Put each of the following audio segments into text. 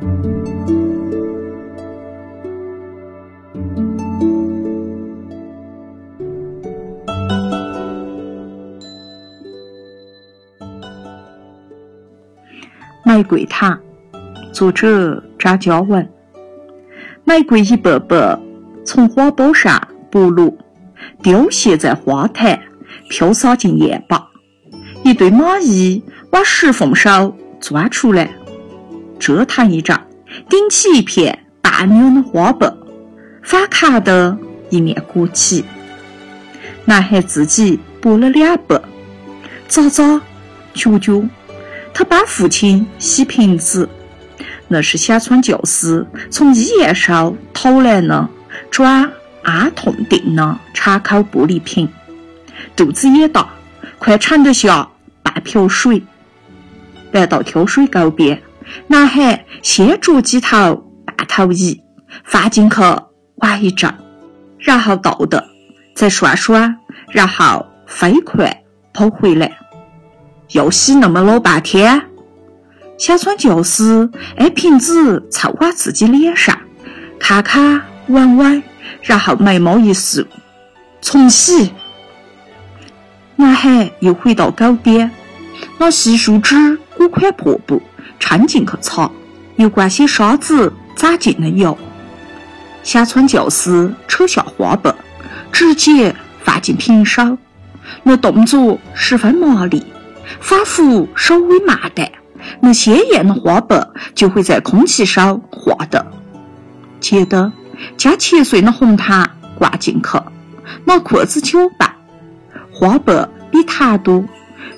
玫瑰塔，作者张嘉文。玫瑰一瓣瓣从花苞上剥落，凋谢在花坛，飘洒进院坝。一对蚂蚁往石缝手钻出来，折腾一阵，顶起一片半扭的花瓣，反卡的一面鼓起。男孩自己剥了两瓣，咂咂，嚼嚼。他帮父亲洗瓶子，那是乡村教师从医院上偷来的装安痛定的敞口玻璃瓶。肚子也大，快盛得下半瓢水。来到挑水沟边，男孩先捉几头半头鱼，放进去玩一阵，然后倒的，再涮涮，然后飞快跑回来。要洗那么老半天，小川教师挨瓶子凑往自己脸上，看看闻闻，然后眉毛一竖，重洗。男孩又回到沟边，拿细树枝裹块破布，撑进去擦，又灌些沙子攒进了油。小川教师扯下花瓣，直接放进瓶手，那动作十分麻利。仿佛稍微慢点，那鲜艳的花瓣就会在空气上化掉。接着，将切碎的红糖灌进去，拿筷子搅拌，花瓣比糖多。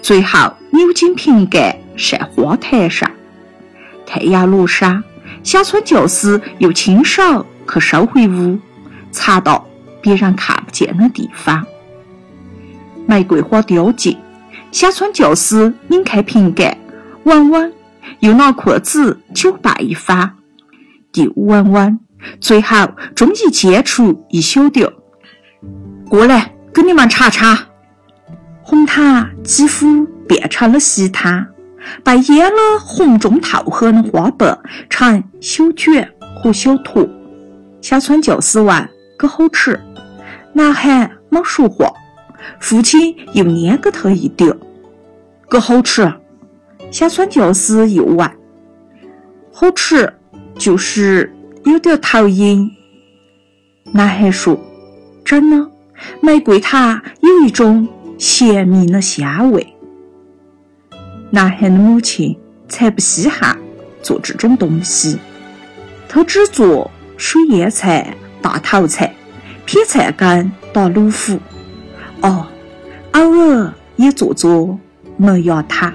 最后扭紧瓶盖，晒花坛上。太阳落山，乡村教师又亲手去收回屋，藏到别人看不见的地方。玫瑰花凋尽。乡村教师拧开瓶盖，闻闻，又拿筷子搅拌一番，又闻闻，最后终于煎出一小点。过来，给你们尝尝。红糖几乎变成了稀汤，被腌了红中透黑的花瓣成小卷和小坨。小川教师问：“可好吃？”男孩没说话。父亲又捏给他一丢，个好吃。小川教师又问：“好吃，就是有点头晕。”男孩说：“真的，玫瑰它有一种鲜明的香味。”男孩的母亲才不稀罕做这种东西。他只做水腌菜大头菜劈菜根打卤腐哦偶尔也做做麦芽糖